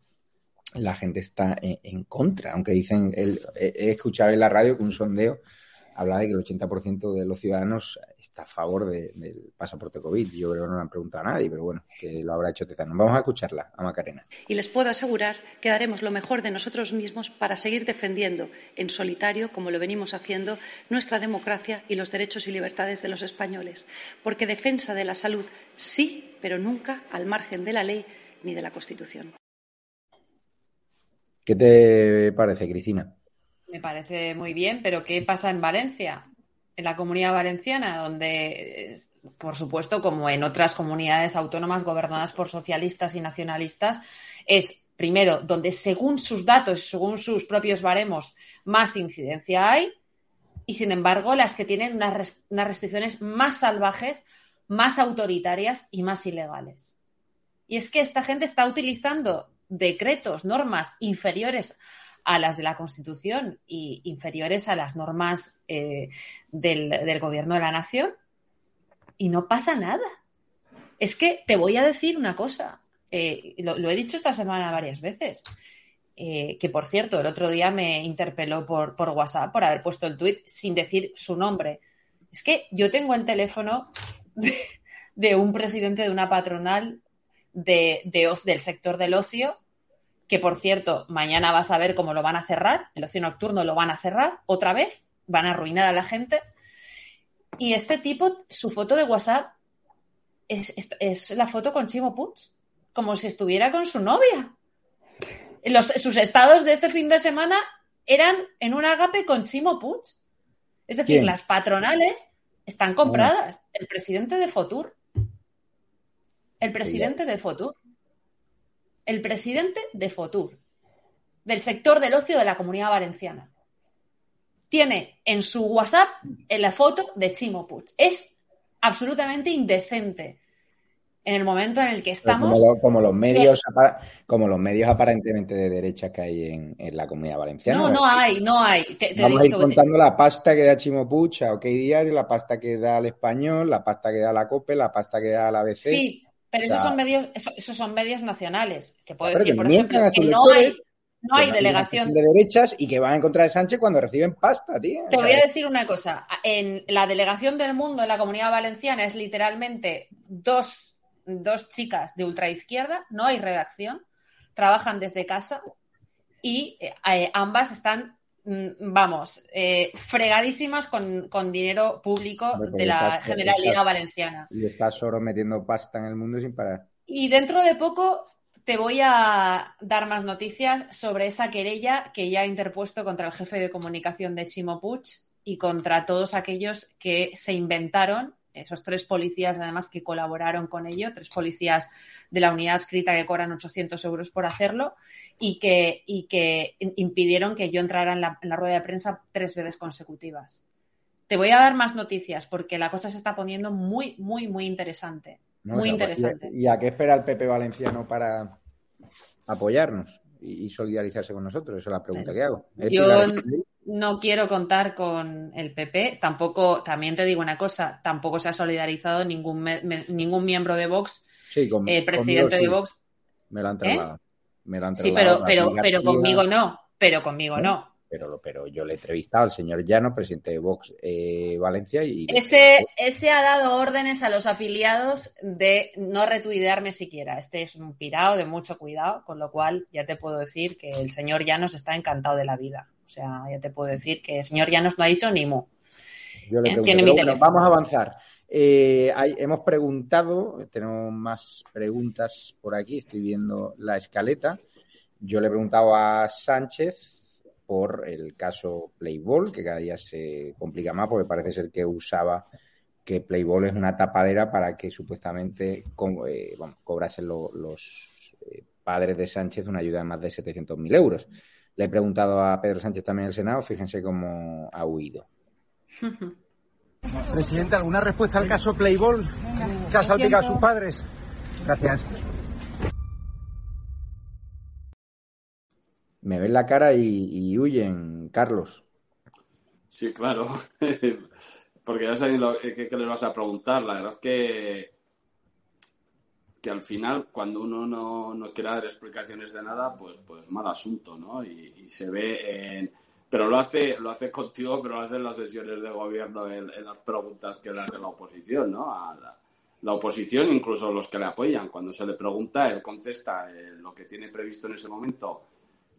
la gente está en, contra, aunque dicen, he escuchado en la radio que un sondeo habla de que el 80% de los ciudadanos está a favor del pasaporte COVID. Yo creo que no le han preguntado a nadie, pero bueno, que lo habrá hecho Tezano. Vamos a escucharla, a Macarena. Y les puedo asegurar que daremos lo mejor de nosotros mismos para seguir defendiendo en solitario, como lo venimos haciendo, nuestra democracia y los derechos y libertades de los españoles. Porque defensa de la salud sí, pero nunca al margen de la ley ni de la Constitución. ¿Qué te parece, Cristina? Me parece muy bien, pero ¿qué pasa en Valencia? En la comunidad valenciana, donde, por supuesto, como en otras comunidades autónomas gobernadas por socialistas y nacionalistas, es primero donde según sus datos, según sus propios baremos, más incidencia hay, y sin embargo las que tienen unas, restricciones más salvajes, más autoritarias y más ilegales. Y es que esta gente está utilizando decretos, normas inferiores a las de la Constitución y inferiores a las normas eh, del, gobierno de la nación y no pasa nada. Es que te voy a decir una cosa, eh, lo, he dicho esta semana varias veces, eh, que por cierto, el otro día me interpeló por, WhatsApp por haber puesto el tuit sin decir su nombre. Es que yo tengo el teléfono de, un presidente de una patronal de, del sector del ocio que por cierto, mañana vas a ver cómo lo van a cerrar, el ocio nocturno lo van a cerrar otra vez, van a arruinar a la gente. Y este tipo, su foto de WhatsApp es, la foto con Chimo Puig, como si estuviera con su novia. sus estados de este fin de semana eran en un agape con Chimo Puig. Es decir, las patronales están compradas. El presidente de Fotur. El presidente de Fotur el presidente de Fotur, del sector del ocio de la comunidad valenciana. Tiene en su WhatsApp en la foto de Chimo Puig. Es absolutamente indecente en el momento en el que estamos. Como, los medios, como los medios aparentemente de derecha que hay en, la comunidad valenciana. No, no hay, no hay. Vamos a ir contando la pasta que da Chimo Puig a OK Diario, la pasta que da al Español, la pasta que da la COPE, la pasta que da la ABC. Sí, pero esos son medios, esos, son medios nacionales. Que puedo decir, por ejemplo, que no hay, no hay delegación de derechas y que van en contra de Sánchez cuando reciben pasta, tío. Te voy a decir una cosa. En la delegación del mundo en la comunidad valenciana es literalmente dos, dos chicas de ultraizquierda, no hay redacción, trabajan desde casa y eh, ambas están vamos, eh, fregadísimas con, dinero público de la Generalidad Valenciana. Y está solo metiendo pasta en el mundo sin parar. Y dentro de poco te voy a dar más noticias sobre esa querella que ya ha interpuesto contra el jefe de comunicación de Chimo Puig y contra todos aquellos que se inventaron esos tres policías además que colaboraron con ello, tres policías de la unidad escrita que cobran 800 euros por hacerlo y que, y que impidieron que yo entrara en la, rueda de prensa tres veces consecutivas. Te voy a dar más noticias porque la cosa se está poniendo muy, muy, muy interesante. muy interesante. ¿Y a qué espera el PP valenciano para apoyarnos y, solidarizarse con nosotros? Esa es la pregunta que hago. Yo, no quiero contar con el PP. Tampoco, también te digo una cosa, tampoco se ha solidarizado ningún, ningún miembro de Vox, sí, eh, presidente de Vox. Me lo han trasladado. ¿Eh? Me lo han sí, pero, pero, pero conmigo no. Pero conmigo no. Pero, pero yo le he entrevistado al señor Llano, presidente de Vox eh, Valencia. y ese, ese ha dado órdenes a los afiliados de no retuidearme siquiera. Este es un pirado de mucho cuidado, con lo cual ya te puedo decir que el señor Llanos está encantado de la vida. O sea, ya te puedo decir que el señor Llanos no ha dicho ni mu. Yo le eh, vamos a avanzar. Eh, hemos preguntado, tenemos más preguntas por aquí, estoy viendo la escaleta. Yo le he preguntado a Sánchez por el caso Playball, que cada día se complica más porque parece ser que usaba que Playball es una tapadera para que supuestamente eh, cobrasen los padres de Sánchez una ayuda de más de 700.000 euros. Le he preguntado a Pedro Sánchez también en el Senado, fíjense cómo ha huido. *laughs* Presidente, ¿alguna respuesta al caso Playball que ha salpicado a sus padres? Gracias. Me ven la cara y, huyen, Carlos. Sí, claro. *laughs* Porque ya sabéis lo que, le vas a preguntar. La verdad es que que al final, cuando uno no, no, quiere dar explicaciones de nada, pues, pues mal asunto, ¿no? Y, se ve en... Pero lo hace, lo hace contigo, pero lo hace en las sesiones de gobierno, en, las preguntas que le hace la oposición, ¿no? A la, oposición, incluso los que le apoyan. Cuando se le pregunta, él contesta eh, lo que tiene previsto en ese momento,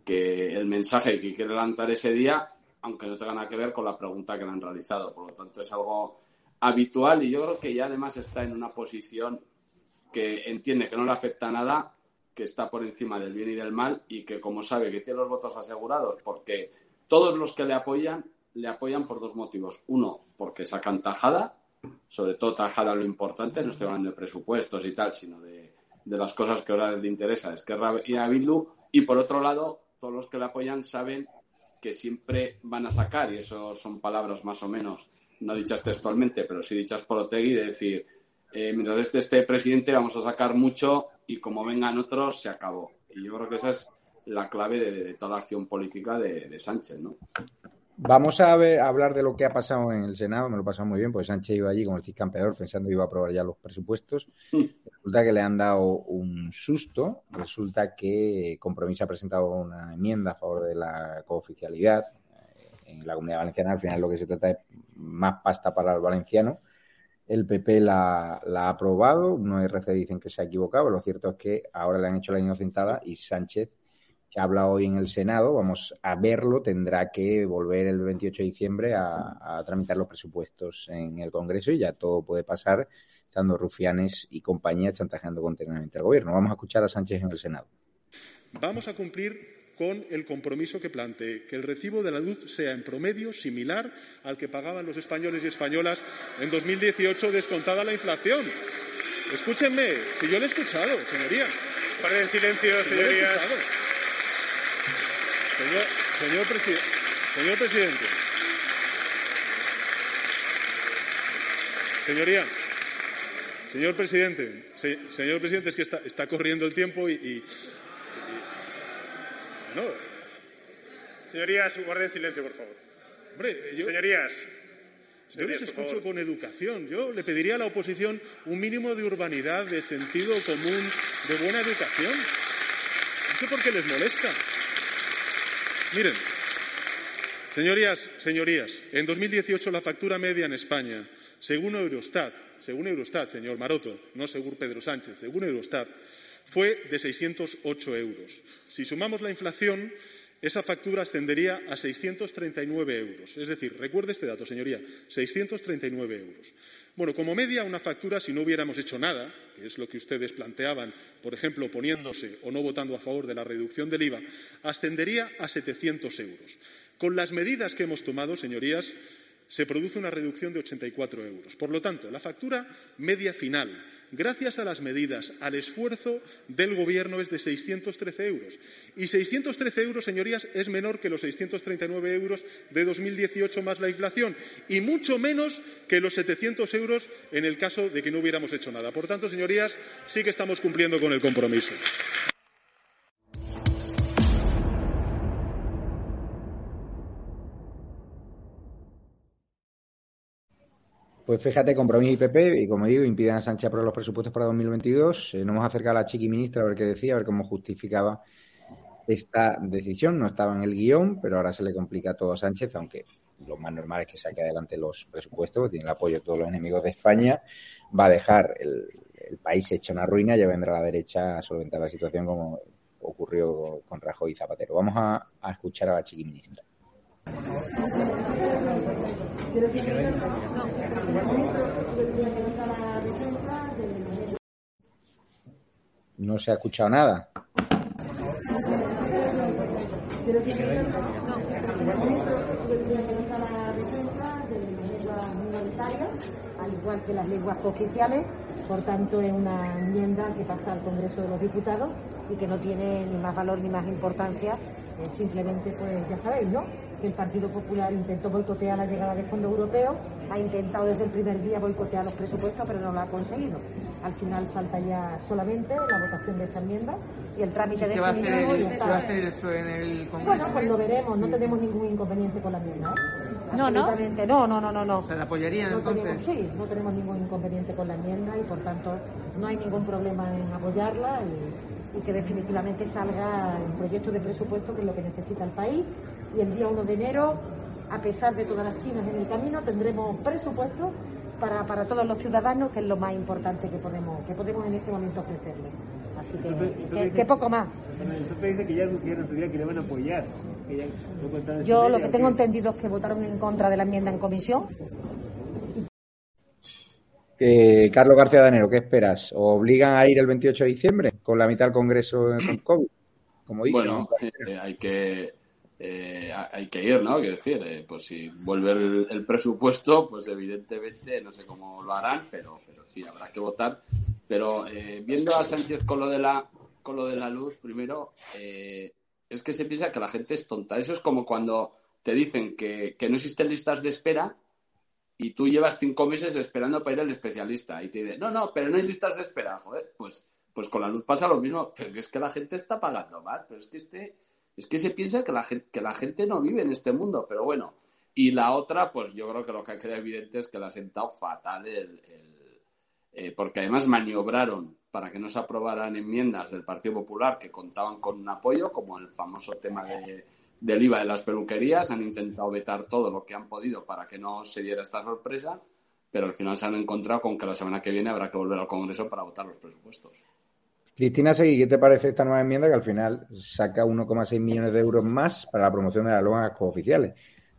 que el mensaje que quiere lanzar ese día, aunque no tenga nada que ver con la pregunta que le han realizado. Por lo tanto, es algo habitual y yo creo que ya además está en una posición que entiende que no le afecta nada que está por encima del bien y del mal y que como sabe que tiene los votos asegurados porque todos los que le apoyan le apoyan por dos motivos. Uno, porque sacan tajada, sobre todo tajada lo importante, no estoy hablando de presupuestos y tal, sino de, las cosas que ahora le interesa, es que y a Bildu. Y por otro lado, todos los que le apoyan saben que siempre van a sacar, y eso son palabras más o menos, no dichas textualmente, pero sí dichas por Otegui, de decir, eh, mientras este, este presidente vamos a sacar mucho y como vengan otros, se acabó. Y yo creo que esa es la clave de, toda la acción política de, de Sánchez, ¿no? Vamos a, ver, hablar de lo que ha pasado en el Senado. Me lo he pasado muy bien, porque Sánchez iba allí como el campeador pensando que iba a aprobar ya los presupuestos. Resulta que le han dado un susto. Resulta que Compromiso ha presentado una enmienda a favor de la cooficialidad. Eh, en la comunidad valenciana, al final, lo que se trata es más pasta para el valenciano. El PP la, ha aprobado. No RC dicen que se ha equivocado. Lo cierto es que ahora le han hecho la inocentada y Sánchez que habla hoy en el Senado, vamos a verlo, tendrá que volver el 28 de diciembre a, tramitar los presupuestos en el Congreso y ya todo puede pasar estando rufianes y compañía chantajeando continuamente al gobierno. Vamos a escuchar a Sánchez en el Senado. Vamos a cumplir con el compromiso que plantee, que el recibo de la luz sea en promedio similar al que pagaban los españoles y españolas en 2018 descontada la inflación. Escúchenme, si yo lo he escuchado, señoría. Paren silencio, señorías. Señor, señor, señor presidente. Señoría. Señor presidente. señor presidente, es que está, corriendo el tiempo y, no. Señorías, guarden silencio, por favor. Hombre, yo, Señorías. Yo les escucho con educación. Yo le pediría a la oposición un mínimo de urbanidad, de sentido común, de buena educación. No sé por qué les molesta. Miren, señorías, señorías, en 2018 la factura media en España, según Eurostat, según Eurostat, señor Maroto, no según Pedro Sánchez, según Eurostat, fue de 608 euros. Si sumamos la inflación, esa factura ascendería a 639 euros. Es decir, recuerde este dato, señoría, 639 euros. Bueno, como media, una factura, si no hubiéramos hecho nada, que es lo que ustedes planteaban, por ejemplo, oponiéndose o no votando a favor de la reducción del IVA, ascendería a 700 euros. Con las medidas que hemos tomado, señorías, se produce una reducción de 84 euros. Por lo tanto, la factura media final gracias a las medidas, al esfuerzo del Gobierno, es de 613 euros. Y 613 euros, señorías, es menor que los 639 euros de 2018 más la inflación y mucho menos que los 700 euros en el caso de que no hubiéramos hecho nada. Por tanto, señorías, sí que estamos cumpliendo con el compromiso. Pues fíjate, compromiso y PP, y como digo, impiden a Sánchez aprobar los presupuestos para 2022. Eh, no hemos acercado a la chiqui ministra a ver qué decía, a ver cómo justificaba esta decisión. No estaba en el guion, pero ahora se le complica todo a Sánchez, aunque lo más normal es que saque adelante los presupuestos, tiene el apoyo de todos los enemigos de España. Va a dejar el, país hecho una ruina, ya vendrá la derecha a solventar la situación como ocurrió con Rajoy y Zapatero. Vamos a, a escuchar a la chiqui ministra. No se ha escuchado nada. al igual que las lenguas cooficiales, por tanto es una enmienda que pasa al Congreso de los Diputados y que no tiene ni más valor ni más importancia, simplemente pues ya sabéis, ¿no? Que el Partido Popular intentó boicotear la llegada de fondos europeos, ha intentado desde el primer día boicotear los presupuestos, pero no lo ha conseguido. Al final falta ya solamente la votación de esa enmienda y el trámite de mismo y está. va a hacer eso en el Congreso? Bueno, pues lo veremos, no tenemos ningún inconveniente con la enmienda. ¿eh? No, no. No, no, no, no, no. ¿Se la apoyarían entonces? sí, no tenemos ningún inconveniente con la enmienda y por tanto no hay ningún problema en apoyarla y, y que definitivamente salga el proyecto de presupuesto que es lo que necesita el país y el día 1 de enero, a pesar de todas las chinas en el camino, tendremos presupuesto para, para todos los ciudadanos, que es lo más importante que podemos, que podemos en este momento ofrecerles. Así que, que, poco más. dice que ya que le van a apoyar. Yo lo que tengo entendido es que votaron en contra de la enmienda en comisión Carlos García Danero, ¿qué esperas? ¿O obligan a ir el 28 de diciembre con la mitad del Congreso con *clears throat* COVID? Como dice, bueno, eh, hay que eh, hay que ir, ¿no? Quiero decir, eh, pues si vuelve el, presupuesto, pues evidentemente no sé cómo lo harán, pero, pero sí habrá que votar. Pero viendo a Sánchez con lo de la con lo de la luz, primero es que se piensa que la gente es tonta. Eso es como cuando te dicen que, que no existen listas de espera y tú llevas cinco meses esperando para ir al especialista y te dice, no, no, pero no hay listas de espera, joder, pues, pues con la luz pasa lo mismo, pero es que la gente está pagando más, pero es que este, es que se piensa que la gente, que la gente no vive en este mundo, pero bueno. Y la otra, pues yo creo que lo que queda evidente es que le ha sentado fatal el, eh, porque además maniobraron para que no se aprobaran enmiendas del Partido Popular que contaban con un apoyo, como el famoso tema de del IVA de las peluquerías, han intentado vetar todo lo que han podido para que no se diera esta sorpresa, pero al final se han encontrado con que la semana que viene habrá que volver al Congreso para votar los presupuestos. Cristina ¿qué te parece esta nueva enmienda que al final saca 1,6 millones de euros más para la promoción de las lonas cooficiales?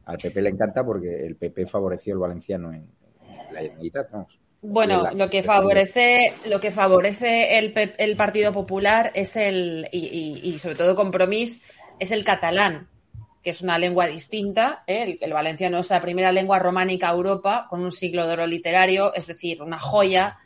Al PP le encanta porque el PP favoreció el valenciano en, la mitad, Bueno, lo que favorece, lo que favorece el, el Partido Popular es el, y, y, y sobre todo Compromís, es el catalán, que es una lengua distinta. ¿eh? El, valenciano es la primera lengua románica Europa con un siglo de oro literario, es decir, una joya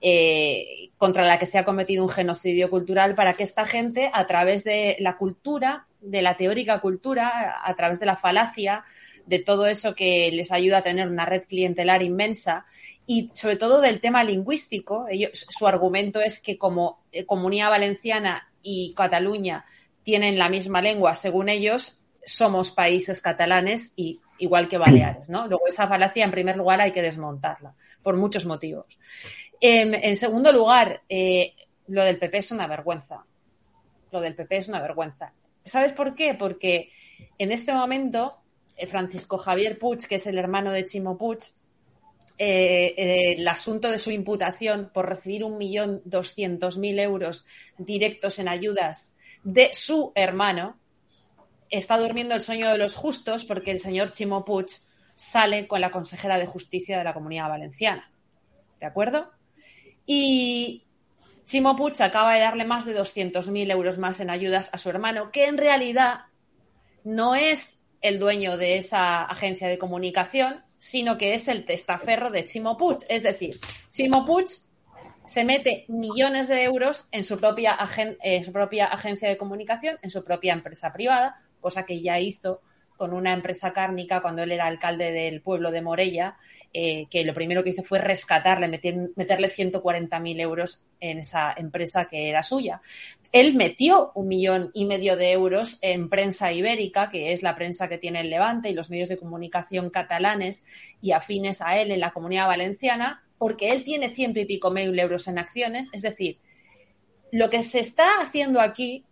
eh, contra la que se ha cometido un genocidio cultural para que esta gente, a través de la cultura, de la teórica cultura, a través de la falacia, de todo eso que les ayuda a tener una red clientelar inmensa y sobre todo del tema lingüístico. su argumento es que como eh, Comunidad Valenciana y Cataluña tienen la misma lengua, según ellos, somos países catalanes y igual que Baleares, ¿no? Luego esa falacia, en primer lugar, hay que desmontarla por muchos motivos. Em, en, segundo lugar, eh, lo del PP es una vergüenza. Lo del PP es una vergüenza. ¿Sabes por qué? Porque en este momento eh, Francisco Javier Puig, que es el hermano de Chimo Puig, eh, el asunto de su imputación por recibir un millón doscientos mil euros directos en ayudas de su hermano, está durmiendo el sueño de los justos porque el señor Chimo Puig sale con la consejera de justicia de la comunidad valenciana. ¿De acuerdo? Y Chimo Puig acaba de darle más de 200.000 euros más en ayudas a su hermano, que en realidad no es el dueño de esa agencia de comunicación, sino que es el testaferro de Chimo Puig. Es decir, Chimo Puig se mete millones de euros en su propia, en su propia agencia de comunicación, en su propia empresa privada, cosa que ya hizo con una empresa cárnica cuando él era alcalde del pueblo de Morella, eh, que lo primero que hizo fue rescatarle, meter, meterle 140.000 euros en esa empresa que era suya. Él metió un millón y medio de euros en prensa ibérica, que es la prensa que tiene el Levante y los medios de comunicación catalanes y afines a él en la comunidad valenciana, porque él tiene ciento y pico mil euros en acciones. Es decir, lo que se está haciendo aquí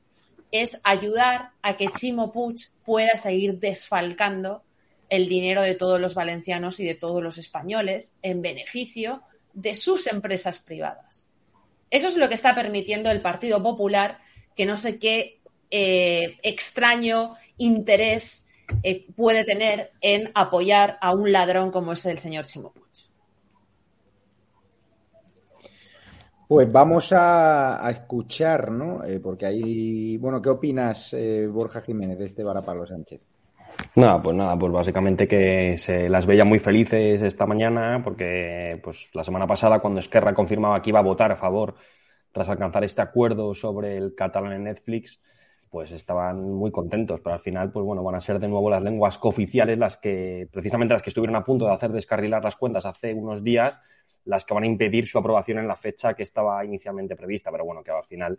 es ayudar a que Chimo Puig pueda seguir desfalcando el dinero de todos los valencianos y de todos los españoles en beneficio de sus empresas privadas. Eso es lo que está permitiendo el Partido Popular, que no sé qué eh, extraño interés eh, puede tener en apoyar a un ladrón como es el señor Chimo Puig. Pues vamos a, escuchar, ¿no? Eh, porque ahí, bueno, ¿qué opinas, eh, Borja Jiménez, de este Varapalo Sánchez? Nada, pues nada, pues básicamente que se las veía muy felices esta mañana porque pues la semana pasada cuando Esquerra confirmaba que iba a votar a favor tras alcanzar este acuerdo sobre el catalán en Netflix, pues estaban muy contentos, pero al final, pues bueno, van a ser de nuevo las lenguas cooficiales las que, precisamente las que estuvieron a punto de hacer descarrilar las cuentas hace unos días, las que van a impedir su aprobación en la fecha que estaba inicialmente prevista, pero bueno, que al final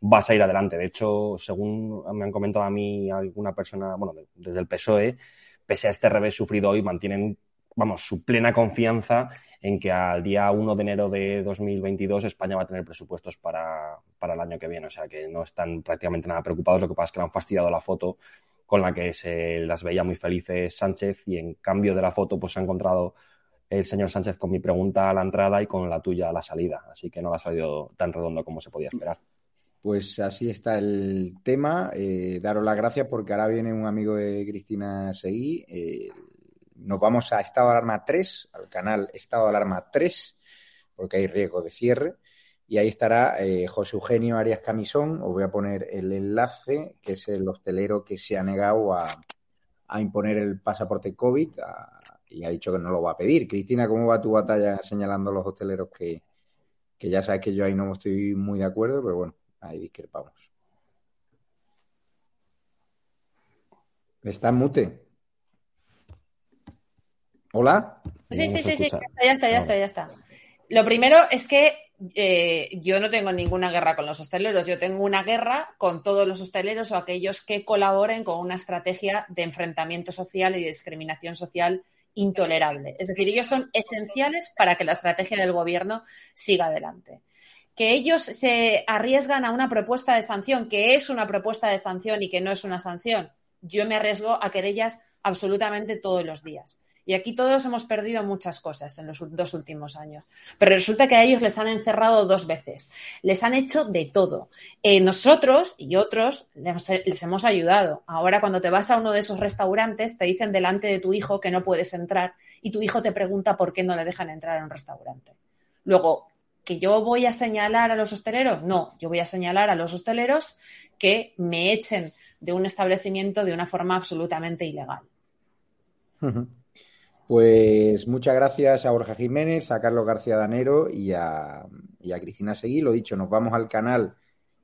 vas a ir adelante. De hecho, según me han comentado a mí alguna persona, bueno, desde el PSOE, pese a este revés sufrido hoy, mantienen, vamos, su plena confianza en que al día 1 de enero de 2022 España va a tener presupuestos para, para el año que viene. O sea, que no están prácticamente nada preocupados. Lo que pasa es que le han fastidiado la foto con la que se las veía muy felices Sánchez y en cambio de la foto pues se ha encontrado el señor Sánchez con mi pregunta a la entrada y con la tuya a la salida. Así que no la ha salido tan redondo como se podía esperar. Pues así está el tema. Eh, daros las gracias porque ahora viene un amigo de Cristina Seguí. Eh, nos vamos a Estado de Alarma 3, al canal Estado de Alarma 3, porque hay riesgo de cierre. Y ahí estará eh, José Eugenio Arias Camisón. Os voy a poner el enlace, que es el hostelero que se ha negado a, imponer el pasaporte COVID y ha dicho que no lo va a pedir. Cristina, ¿cómo va tu batalla señalando a los hosteleros que, que ya sabes que yo ahí no estoy muy de acuerdo, pero bueno, ahí discrepamos. ¿Está en mute? ¿Hola? Sí, sí, sí, sí, ya está, ya está, ya está. Lo primero es que eh, yo no tengo ninguna guerra con los hosteleros, yo tengo una guerra con todos los hosteleros o aquellos que colaboren con una estrategia de enfrentamiento social y de discriminación social intolerable. Es decir, ellos son esenciales para que la estrategia del gobierno siga adelante. Que ellos se arriesgan a una propuesta de sanción, que es una propuesta de sanción y que no es una sanción. Yo me arriesgo a querellas absolutamente todos los días. Y aquí todos hemos perdido muchas cosas en los dos últimos años. Pero resulta que a ellos les han encerrado dos veces. Les han hecho de todo. Eh, nosotros y otros les, hemos ayudado. Ahora cuando te vas a uno de esos restaurantes, te dicen delante de tu hijo que no puedes entrar y tu hijo te pregunta por qué no le dejan entrar a un restaurante. Luego, ¿que yo voy a señalar a los hosteleros? No, yo voy a señalar a los hosteleros que me echen de un establecimiento de una forma absolutamente ilegal. Pues muchas gracias a Borja Jiménez, a Carlos García Danero y a, Cristina Seguí. Lo dicho, nos vamos al canal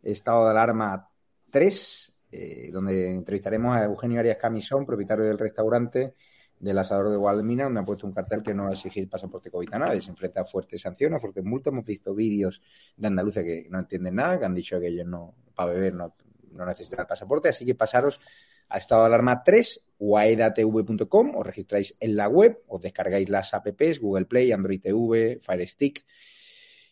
Estado de Alarma 3, eh, donde entrevistaremos a Eugenio Arias Camisón, propietario del restaurante del asador de Guadalmina, donde ha puesto un cartel que no va a exigir pasaporte COVID a nadie. Se enfrenta a fuertes sanciones, a fuertes multas. Hemos visto vídeos de andaluces que no entienden nada, que han dicho que ellos no, para beber no, necesitan pasaporte. Así que pasaros a estado de alarma 3 o a edatv.com, os registráis en la web, os descargáis las apps, Google Play, Android TV, Fire Stick,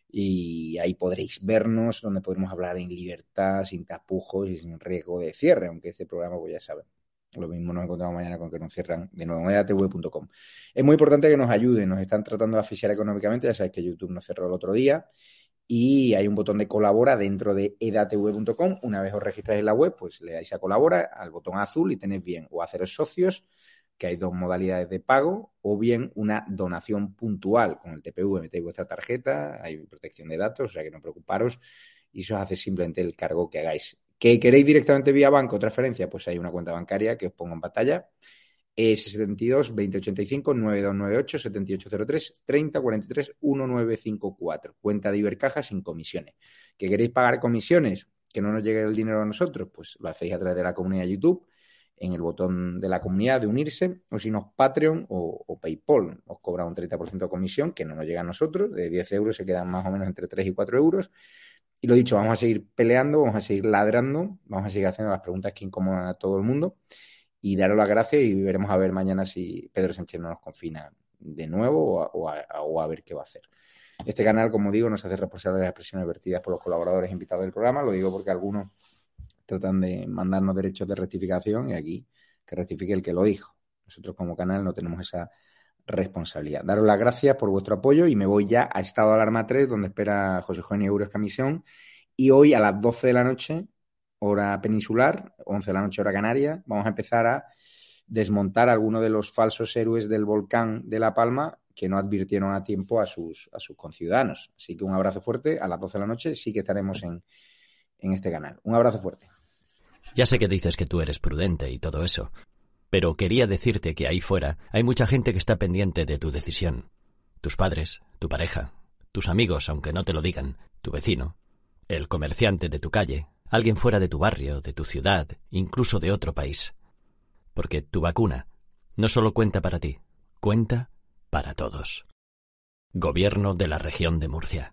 y ahí podréis vernos, donde podremos hablar en libertad, sin tapujos y sin riesgo de cierre, aunque este programa, pues ya saben. Lo mismo nos encontramos mañana con que nos cierran de nuevo edatv.com. Es muy importante que nos ayuden, nos están tratando de asfixiar económicamente, ya sabéis que YouTube nos cerró el otro día y hay un botón de colabora dentro de edatv.com. Una vez os registráis en la web, pues le dais a colabora al botón azul y tenéis bien o haceros socios, que hay dos modalidades de pago, o bien una donación puntual. Con el TPV metéis vuestra tarjeta, hay protección de datos, o sea que no preocuparos y eso os hace simplemente el cargo que hagáis. ¿Que queréis directamente vía banco transferencia? Pues hay una cuenta bancaria que os pongo en pantalla S72 2085 9298 7803 3043 1954. Cuenta de Ibercaja sin comisiones. ¿Que queréis pagar comisiones? Que no nos llegue el dinero a nosotros, pues lo hacéis a través de la comunidad YouTube, en el botón de la comunidad de unirse, o si no, Patreon o, PayPal. Os cobra un 30% de comisión que no nos llega a nosotros. De 10 euros se quedan más o menos entre 3 y 4 euros. Y lo dicho, vamos a seguir peleando, vamos a seguir ladrando, vamos a seguir haciendo las preguntas que incomodan a todo el mundo y daros las gracias y veremos a ver mañana si Pedro Sánchez no nos confina de nuevo o a, ver qué va a hacer. Este canal, como digo, nos hace responsable de las expresiones vertidas por los colaboradores invitados del programa. Lo digo porque algunos tratan de mandarnos derechos de rectificación y aquí que rectifique el que lo dijo. Nosotros como canal no tenemos esa responsabilidad. Daros las gracias por vuestro apoyo y me voy ya a Estado de Alarma 3, donde espera José Euros Camisión. Y hoy a las 12 de la noche hora peninsular, 11 de la noche hora canaria, vamos a empezar a desmontar algunos de los falsos héroes del volcán de La Palma que no advirtieron a tiempo a sus, a sus conciudadanos. Así que un abrazo fuerte. A las 12 de la noche sí que estaremos en, en este canal. Un abrazo fuerte. Ya sé que dices que tú eres prudente y todo eso, pero quería decirte que ahí fuera hay mucha gente que está pendiente de tu decisión. Tus padres, tu pareja, tus amigos, aunque no te lo digan, tu vecino, el comerciante de tu calle, alguien fuera de tu barrio, de tu ciudad, incluso de otro país. Porque tu vacuna no solo cuenta para ti, cuenta para todos. Gobierno de la región de Murcia.